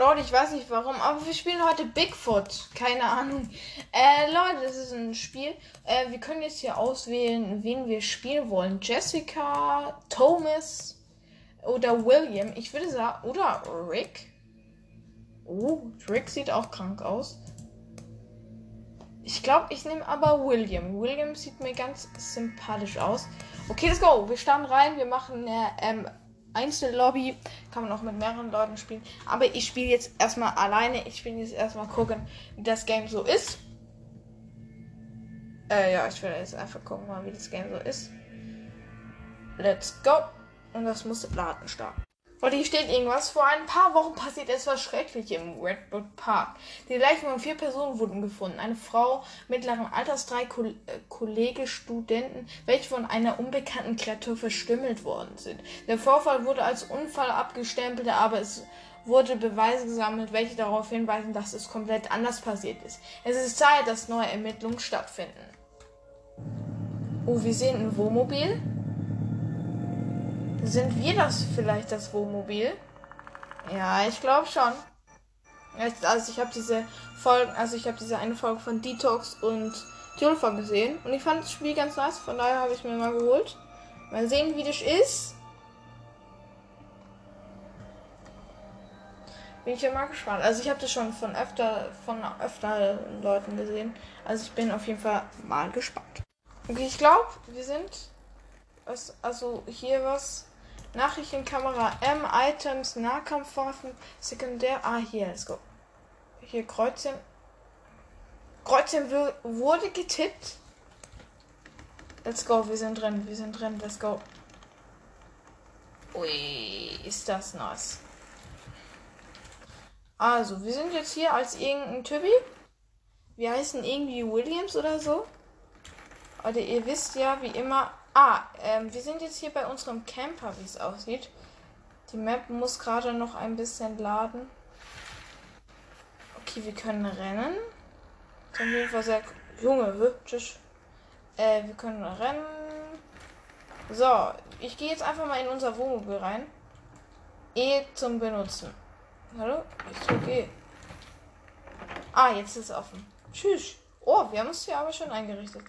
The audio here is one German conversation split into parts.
Leute, ich weiß nicht warum, aber wir spielen heute Bigfoot. Keine Ahnung. Äh, Leute, das ist ein Spiel. Äh, wir können jetzt hier auswählen, wen wir spielen wollen. Jessica, Thomas oder William. Ich würde sagen, oder Rick. Oh, Rick sieht auch krank aus. Ich glaube, ich nehme aber William. William sieht mir ganz sympathisch aus. Okay, let's go. Wir starten rein. Wir machen eine ähm, Einzellobby. Kann man auch mit mehreren Leuten spielen. Aber ich spiele jetzt erstmal alleine. Ich will jetzt erstmal gucken, wie das Game so ist. Äh, ja, ich will jetzt einfach gucken, wie das Game so ist. Let's go. Und das muss laden starten. Und hier steht irgendwas. Vor ein paar Wochen passiert etwas Schreckliches im Redwood Park. Die Leichen von vier Personen wurden gefunden. Eine Frau mittleren Alters, drei Ko äh, Kollege Studenten, welche von einer unbekannten Kreatur verstümmelt worden sind. Der Vorfall wurde als Unfall abgestempelt, aber es wurde Beweise gesammelt, welche darauf hinweisen, dass es komplett anders passiert ist. Es ist Zeit, dass neue Ermittlungen stattfinden. Oh, wir sehen ein Wohnmobil. Sind wir das vielleicht, das Wohnmobil? Ja, ich glaube schon. Also ich habe diese Folgen, also ich habe diese eine Folge von Detox und Tulfa gesehen und ich fand das Spiel ganz nice, von daher habe ich mir mal geholt. Mal sehen, wie das ist. Bin ich ja mal gespannt. Also ich habe das schon von öfter von öfter Leuten gesehen. Also ich bin auf jeden Fall mal gespannt. Okay, ich glaube, wir sind also hier was Nachrichtenkamera M, Items, Nahkampfwaffen, Sekundär. Ah, hier, let's go. Hier, Kreuzchen. Kreuzchen wurde getippt. Let's go, wir sind drin, wir sind drin, let's go. Ui, ist das nass. Also, wir sind jetzt hier als irgendein Typi. Wir heißen irgendwie Williams oder so. Oder ihr wisst ja, wie immer, Ah, ähm, wir sind jetzt hier bei unserem Camper, wie es aussieht. Die Map muss gerade noch ein bisschen laden. Okay, wir können rennen. Das ist auf jeden Fall sehr. Junge, hübsch. Äh, wir können rennen. So, ich gehe jetzt einfach mal in unser Wohnmobil rein. E zum Benutzen. Hallo? Ich drücke E. Ah, jetzt ist es offen. Tschüss. Oh, wir haben uns hier aber schon eingerichtet.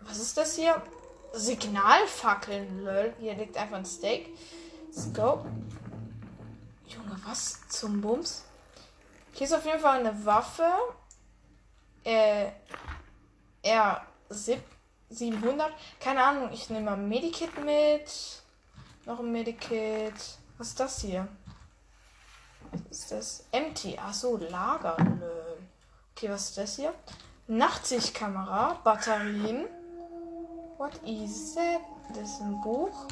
Was ist das hier? Signalfackeln, lol. Hier liegt einfach ein Steak. Let's go. Junge, was zum Bums? Hier ist auf jeden Fall eine Waffe. Äh, R700. Keine Ahnung, ich nehme mal Medikit mit. Noch ein Medikit. Was ist das hier? Was ist das? Empty. Achso, Lager. Lol. Okay, was ist das hier? Nachtsichtkamera, Batterien. What is that? Das ist ein Buch.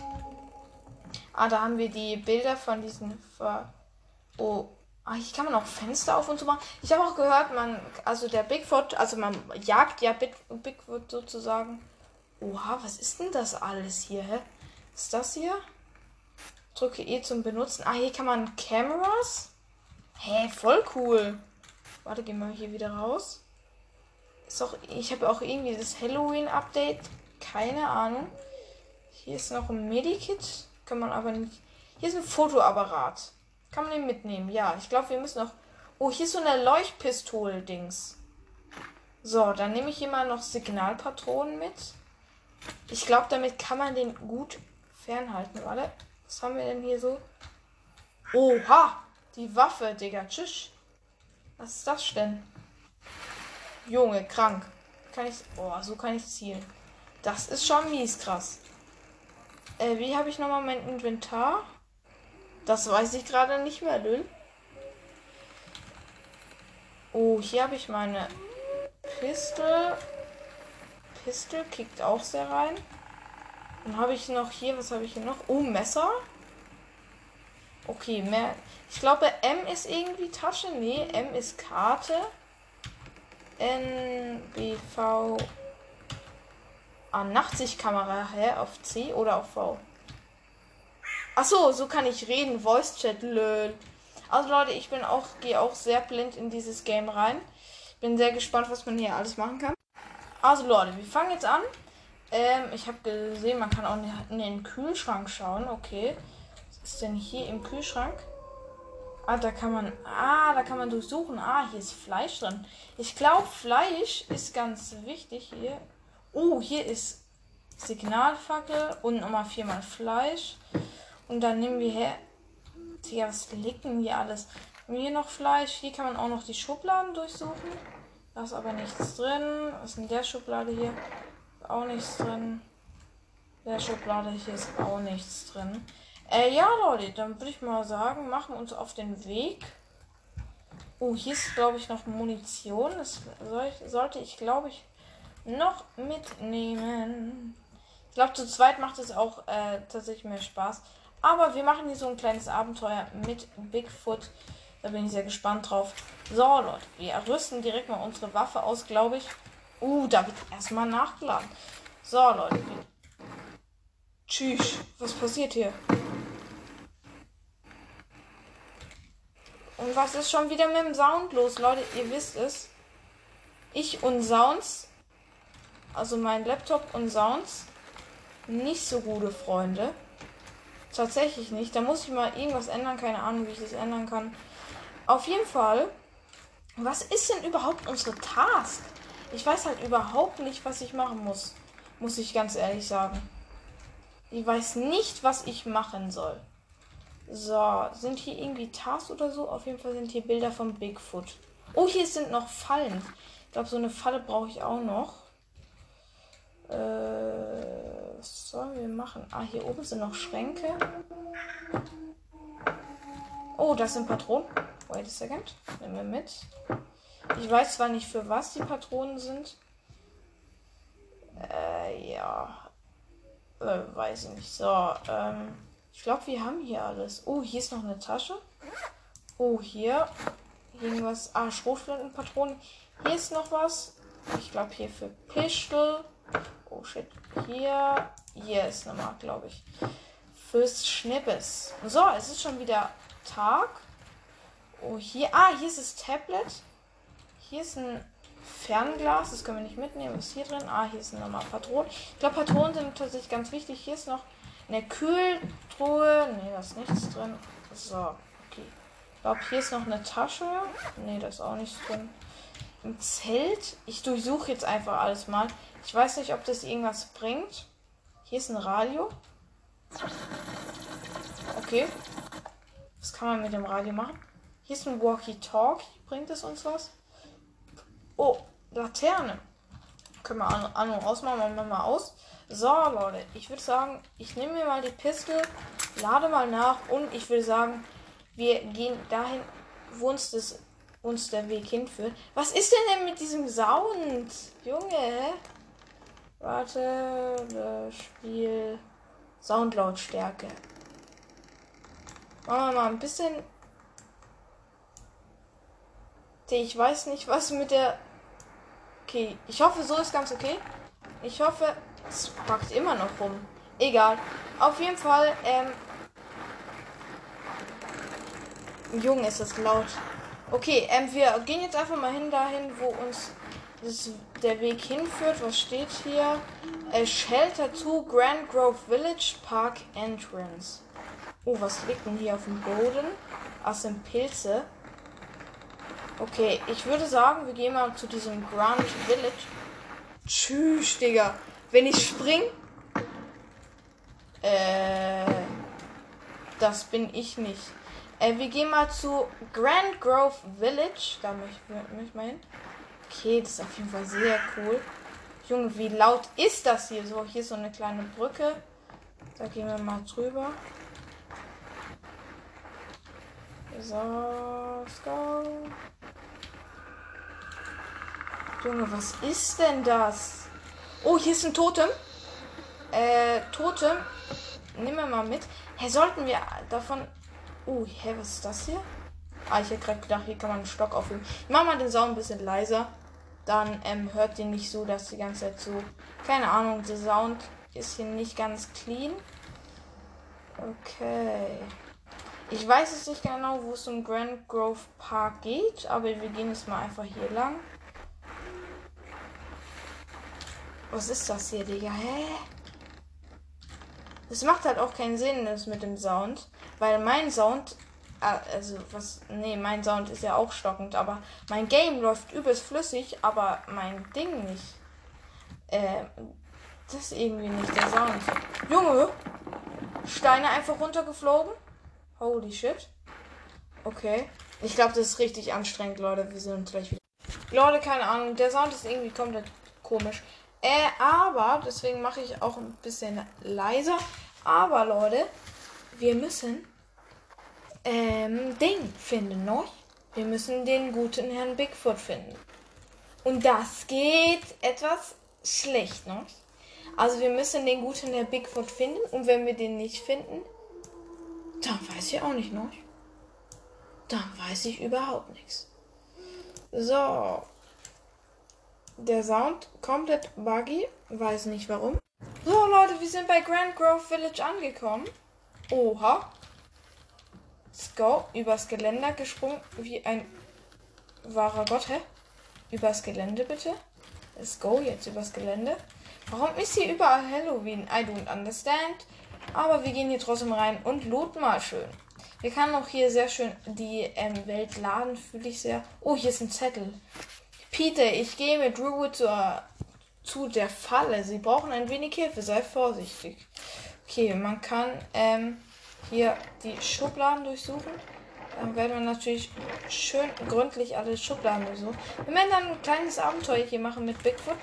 Ah, da haben wir die Bilder von diesen. Ver oh. Ah, hier kann man auch Fenster auf und so machen. Ich habe auch gehört, man, also der Bigfoot, also man jagt ja Bigfoot sozusagen. Oha, was ist denn das alles hier, hä? Was ist das hier? Drücke E zum Benutzen. Ah, hier kann man Cameras. Hä, voll cool. Warte, gehen wir hier wieder raus. Ist auch, ich habe auch irgendwie das Halloween-Update keine Ahnung. Hier ist noch ein Medikit. Kann man aber nicht. Hier ist ein Fotoapparat. Kann man den mitnehmen? Ja, ich glaube, wir müssen noch. Oh, hier ist so eine Leuchtpistole-Dings. So, dann nehme ich hier mal noch Signalpatronen mit. Ich glaube, damit kann man den gut fernhalten. Warte, was haben wir denn hier so? Oha, die Waffe, Digga. Tschüss. Was ist das denn? Junge, krank. Kann ich. Oh, so kann ich zielen. Das ist schon mies krass. Äh, wie habe ich nochmal mein Inventar? Das weiß ich gerade nicht mehr, Lül. Oh, hier habe ich meine Pistol. Pistol kickt auch sehr rein. Dann habe ich noch hier, was habe ich hier noch? Oh, Messer. Okay, mehr. Ich glaube, M ist irgendwie Tasche. Nee, M ist Karte. N, B, V, Ah, Nachtsichtkamera, hä? Auf C oder auf V? Achso, so kann ich reden. Voice Chat, lol. Also Leute, ich bin auch, gehe auch sehr blind in dieses Game rein. Bin sehr gespannt, was man hier alles machen kann. Also Leute, wir fangen jetzt an. Ähm, ich habe gesehen, man kann auch in den Kühlschrank schauen. Okay. Was ist denn hier im Kühlschrank? Ah, da kann man. Ah, da kann man durchsuchen. Ah, hier ist Fleisch drin. Ich glaube, Fleisch ist ganz wichtig hier. Oh, hier ist Signalfackel und nochmal viermal Fleisch. Und dann nehmen wir her. Tja, was denn hier alles? Hier noch Fleisch? Hier kann man auch noch die Schubladen durchsuchen. Da ist aber nichts drin. Was ist in der Schublade hier? Auch nichts drin. Der Schublade hier ist auch nichts drin. Äh, ja, Leute, dann würde ich mal sagen, machen wir uns auf den Weg. Oh, hier ist, glaube ich, noch Munition. Das soll ich, sollte ich, glaube ich, noch mitnehmen. Ich glaube, zu zweit macht es auch äh, tatsächlich mehr Spaß. Aber wir machen hier so ein kleines Abenteuer mit Bigfoot. Da bin ich sehr gespannt drauf. So, Leute, wir rüsten direkt mal unsere Waffe aus, glaube ich. Uh, da wird erstmal nachgeladen. So, Leute. Tschüss. Was passiert hier? Und was ist schon wieder mit dem Sound los, Leute? Ihr wisst es. Ich und Sounds, also mein Laptop und Sounds, nicht so gute Freunde. Tatsächlich nicht. Da muss ich mal irgendwas ändern. Keine Ahnung, wie ich das ändern kann. Auf jeden Fall, was ist denn überhaupt unsere Task? Ich weiß halt überhaupt nicht, was ich machen muss. Muss ich ganz ehrlich sagen. Ich weiß nicht, was ich machen soll. So, sind hier irgendwie Tasks oder so? Auf jeden Fall sind hier Bilder von Bigfoot. Oh, hier sind noch Fallen. Ich glaube, so eine Falle brauche ich auch noch. Äh, was sollen wir machen? Ah, hier oben sind noch Schränke. Oh, das sind Patronen. Wait a second. Nehmen wir mit. Ich weiß zwar nicht, für was die Patronen sind. Äh, ja. Äh, weiß ich nicht. So, ähm. Ich glaube, wir haben hier alles. Oh, hier ist noch eine Tasche. Oh, hier. Irgendwas. Ah, Schrotflintenpatronen. Hier ist noch was. Ich glaube, hier für Pistol. Oh, shit. Hier. Hier ist nochmal, glaube ich. Fürs Schnippes. So, es ist schon wieder Tag. Oh, hier. Ah, hier ist das Tablet. Hier ist ein Fernglas. Das können wir nicht mitnehmen. Was ist hier drin? Ah, hier ist nochmal Patronen. Ich glaube, Patronen sind tatsächlich ganz wichtig. Hier ist noch eine Kühltruhe. Ne, da ist nichts drin. So, okay. Ich glaube, hier ist noch eine Tasche. Ne, da ist auch nichts drin. Im Zelt. Ich durchsuche jetzt einfach alles mal. Ich weiß nicht, ob das irgendwas bringt. Hier ist ein Radio. Okay. Was kann man mit dem Radio machen? Hier ist ein Walkie-Talkie. Bringt es uns was? Oh, Laterne. Können wir an und ausmachen. Machen wir mal aus. So, Leute, ich würde sagen, ich nehme mir mal die Pistole, lade mal nach und ich würde sagen, wir gehen dahin, wo uns, das, uns der Weg hinführt. Was ist denn denn mit diesem Sound? Junge, Warte, Spiel, Soundlautstärke. Machen wir mal ein bisschen. Ich weiß nicht, was mit der. Okay, ich hoffe, so ist ganz okay. Ich hoffe, es packt immer noch rum. Egal. Auf jeden Fall, ähm. Junge, ist das laut. Okay, ähm, wir gehen jetzt einfach mal hin dahin, wo uns das, der Weg hinführt. Was steht hier? Äh, Shelter to Grand Grove Village Park Entrance. Oh, was liegt denn hier auf dem Boden? Ach, sind Pilze. Okay, ich würde sagen, wir gehen mal zu diesem Grand Village. Tschüss, Digga. Wenn ich spring. Äh. Das bin ich nicht. Äh, wir gehen mal zu Grand Grove Village. Da möchte ich mal hin. Okay, das ist auf jeden Fall sehr cool. Junge, wie laut ist das hier? So, hier ist so eine kleine Brücke. Da gehen wir mal drüber. So, let's go. Junge, was ist denn das? Oh, hier ist ein Totem. Äh, Totem. Nehmen wir mal mit. Hä, sollten wir davon. Oh, hä, was ist das hier? Ah, ich hätte gerade gedacht, hier kann man einen Stock aufheben. Ich mach mal den Sound ein bisschen leiser. Dann ähm, hört ihr nicht so, dass die ganze Zeit so. Keine Ahnung, der Sound ist hier nicht ganz clean. Okay. Ich weiß es nicht genau, wo es zum Grand Grove Park geht, aber wir gehen jetzt mal einfach hier lang. Was ist das hier, Digga? Hä? Das macht halt auch keinen Sinn, das mit dem Sound. Weil mein Sound Ah, Also, was. Nee, mein Sound ist ja auch stockend, aber mein Game läuft übelst flüssig, aber mein Ding nicht. Äh, das ist irgendwie nicht der Sound. Junge! Steine einfach runtergeflogen? Holy shit. Okay. Ich glaube, das ist richtig anstrengend, Leute. Wir sind gleich wieder. Leute, keine Ahnung. Der Sound ist irgendwie komplett komisch. Äh, aber, deswegen mache ich auch ein bisschen leiser. Aber, Leute, wir müssen ähm, Ding finden noch. Wir müssen den guten Herrn Bigfoot finden. Und das geht etwas schlecht noch. Also wir müssen den guten Herrn Bigfoot finden und wenn wir den nicht finden, dann weiß ich auch nicht noch. Dann weiß ich überhaupt nichts. So. Der Sound komplett buggy. Weiß nicht warum. So, Leute, wir sind bei Grand Grove Village angekommen. Oha. Go. Übers Geländer gesprungen wie ein wahrer Gott, hä? Übers Gelände bitte. Let's go jetzt übers Gelände. Warum ist hier überall Halloween? I don't understand. Aber wir gehen hier trotzdem rein und looten mal schön. Wir können auch hier sehr schön die ähm, Welt laden, fühle ich sehr. Oh, hier ist ein Zettel. Peter, ich gehe mit Ruby zur, zu der Falle. Sie brauchen ein wenig Hilfe, sei vorsichtig. Okay, man kann ähm, hier die Schubladen durchsuchen. Dann werden wir natürlich schön gründlich alle Schubladen durchsuchen. Wir werden dann ein kleines Abenteuer hier machen mit Bigfoot.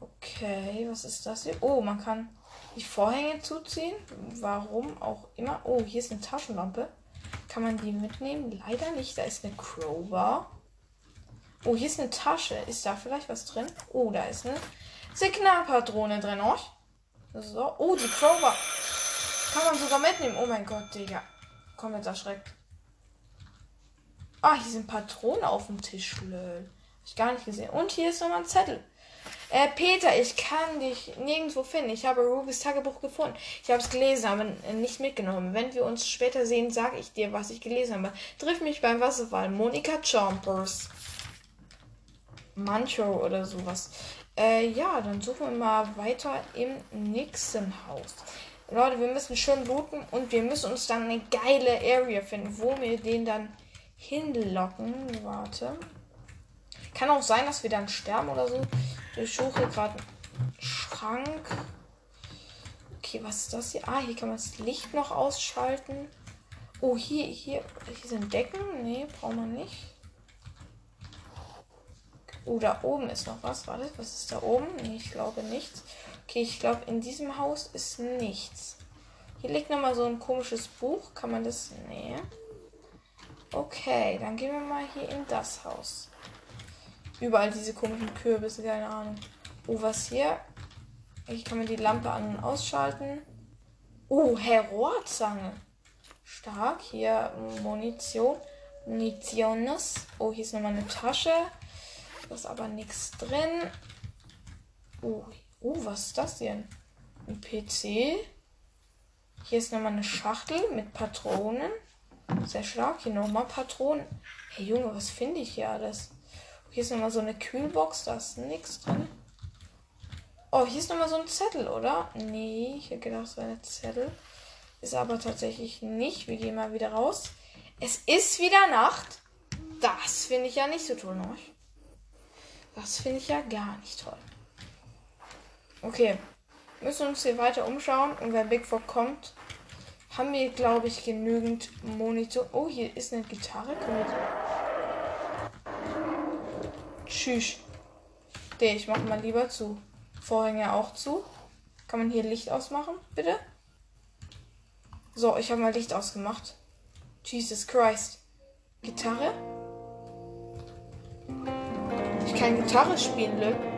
Okay, was ist das hier? Oh, man kann die Vorhänge zuziehen. Warum auch immer. Oh, hier ist eine Taschenlampe. Kann man die mitnehmen? Leider nicht. Da ist eine Crowbar. Oh, hier ist eine Tasche. Ist da vielleicht was drin? Oh, da ist eine Signalpatrone drin. Oh. So. Oh, die Crowbar. Kann man sogar mitnehmen. Oh mein Gott, Digga. Komm jetzt erschreckt. Ah, hier sind Patronen auf dem Tisch. Lol. Hab ich gar nicht gesehen. Und hier ist nochmal ein Zettel. Äh, Peter, ich kann dich nirgendwo finden. Ich habe Rubys Tagebuch gefunden. Ich habe es gelesen, aber nicht mitgenommen. Wenn wir uns später sehen, sage ich dir, was ich gelesen habe. Triff mich beim Wasserfall. Monika Chompers. Mancho oder sowas. Äh, ja, dann suchen wir mal weiter im nächsten Haus. Leute, wir müssen schön looten und wir müssen uns dann eine geile Area finden, wo wir den dann hinlocken. Warte. Kann auch sein, dass wir dann sterben oder so. Ich suche gerade einen Schrank. Okay, was ist das hier? Ah, hier kann man das Licht noch ausschalten. Oh, hier, hier, hier sind Decken. Nee, brauchen wir nicht. Oh, da oben ist noch was. Warte, was ist da oben? Nee, ich glaube nichts. Okay, ich glaube, in diesem Haus ist nichts. Hier liegt nochmal so ein komisches Buch. Kann man das? Nee. Okay, dann gehen wir mal hier in das Haus. Überall diese komischen Kürbisse, keine Ahnung. Oh, was hier? Ich kann mir die Lampe an- und ausschalten. Oh, Herr Rohrzange. Stark. Hier Munition. Munitiones. Oh, hier ist nochmal eine Tasche. Da ist aber nichts drin. Oh, oh, was ist das denn? Ein PC. Hier ist nochmal eine Schachtel mit Patronen. Sehr stark. Hier nochmal Patronen. Hey Junge, was finde ich hier alles? Hier ist nochmal so eine Kühlbox. Da ist nichts drin. Oh, hier ist nochmal so ein Zettel, oder? Nee, ich hätte gedacht, es wäre ein Zettel. Ist aber tatsächlich nicht. Wir gehen mal wieder raus. Es ist wieder Nacht. Das finde ich ja nicht so toll, noch. Das finde ich ja gar nicht toll. Okay. Müssen uns hier weiter umschauen. Und wenn Bigfoot kommt, haben wir, glaube ich, genügend Monitor. Oh, hier ist eine Gitarre. Wir Tschüss. Nee, ich mache mal lieber zu. Vorhänge auch zu. Kann man hier Licht ausmachen, bitte? So, ich habe mal Licht ausgemacht. Jesus Christ. Gitarre? Ich kann Gitarre spielen, Lö.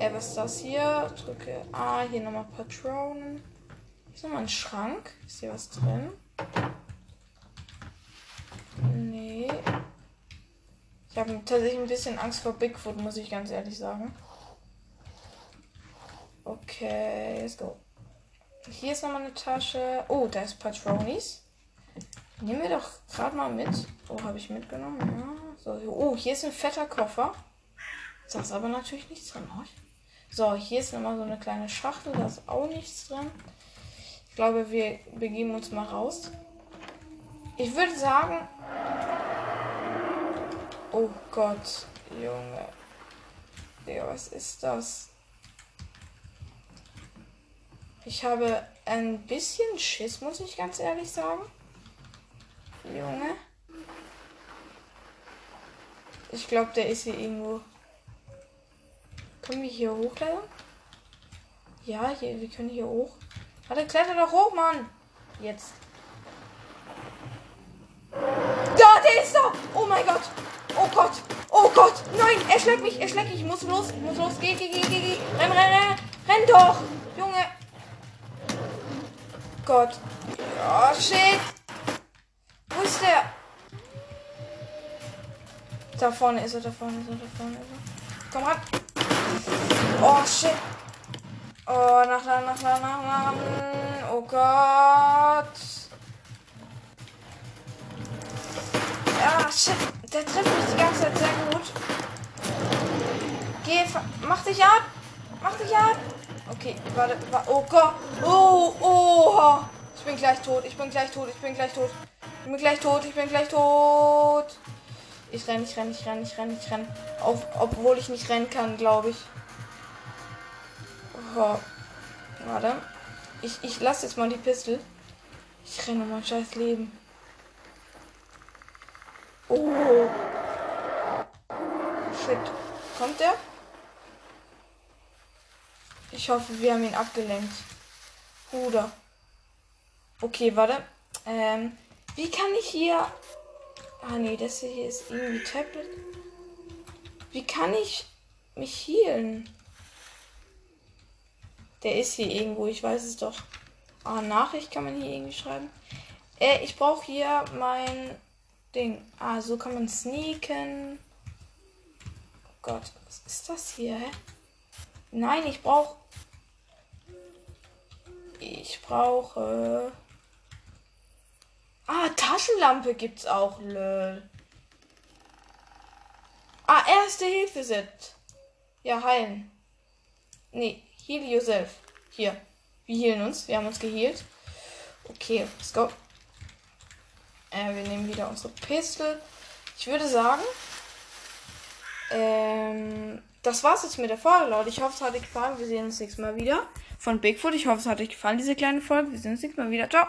Äh, was ist das hier? Drücke A, hier nochmal Patronen. Hier ist nochmal ein Schrank. Ist hier was drin? Nee. Ich habe tatsächlich ein bisschen Angst vor Bigfoot, muss ich ganz ehrlich sagen. Okay, let's go. Hier ist nochmal eine Tasche. Oh, da ist Patronis. Nehmen wir doch gerade mal mit. Oh, habe ich mitgenommen? Ja. So, oh, hier ist ein fetter Koffer. Da ist aber natürlich nichts drin. Oh. So, hier ist nochmal so eine kleine Schachtel. Da ist auch nichts drin. Ich glaube, wir begeben uns mal raus. Ich würde sagen. Oh Gott, Junge. Digga, was ist das? Ich habe ein bisschen Schiss, muss ich ganz ehrlich sagen. Junge. Ich glaube, der ist hier irgendwo. Können wir hier hochklettern? Ja, hier, wir können hier hoch. Warte, kletter doch hoch, Mann. Jetzt. Da, der ist da. Oh mein Gott. Oh Gott. Oh Gott. Nein, er schlägt mich. Er schlägt mich. Ich muss los. Ich muss los. Geh, geh, geh, geh, geh. Renn, renn, renn. Renn doch. Junge. Gott. Oh, shit. Wo ist der? Da vorne ist er, da vorne ist er, da vorne ist er. Komm ran. Oh, shit. Oh, nach, nach, nach, nach, nach, nach. Oh Gott. Ja, shit. Der trifft mich die ganze Zeit sehr gut. Geh, mach dich ab. Mach dich ab. Okay, warte, warte. Oh Gott. Oh, oh. Ich bin gleich tot. Ich bin gleich tot. Ich bin gleich tot. Ich bin gleich tot. Ich bin gleich tot. Ich renn, ich renn, ich renn, ich renn, ich renn. Auf, obwohl ich nicht rennen kann, glaube ich. Oh. Warte. Ich, ich lasse jetzt mal die Pistole. Ich renne mein scheiß Leben. Oh. Shit. Kommt der? Ich hoffe, wir haben ihn abgelenkt. Bruder. Okay, warte. Ähm, wie kann ich hier. Ah, nee, das hier ist irgendwie Tablet. Wie kann ich mich healen? Der ist hier irgendwo, ich weiß es doch. Ah, Nachricht kann man hier irgendwie schreiben. Äh, ich brauche hier mein Ding. Ah, so kann man sneaken. Oh Gott, was ist das hier? Hä? Nein, ich brauche. Ich brauche. Ah, Taschenlampe gibt's auch, lol. Ah, erste Hilfe Set. Ja, heilen. Nee, heal yourself. Hier. Wir healen uns. Wir haben uns geheilt. Okay, let's go. Äh, wir nehmen wieder unsere Pistole. Ich würde sagen, ähm, das war's jetzt mit der Folge, Leute. Ich hoffe, es hat euch gefallen. Wir sehen uns nächstes Mal wieder von Bigfoot. Ich hoffe, es hat euch gefallen, diese kleine Folge. Wir sehen uns nächstes Mal wieder. Ciao.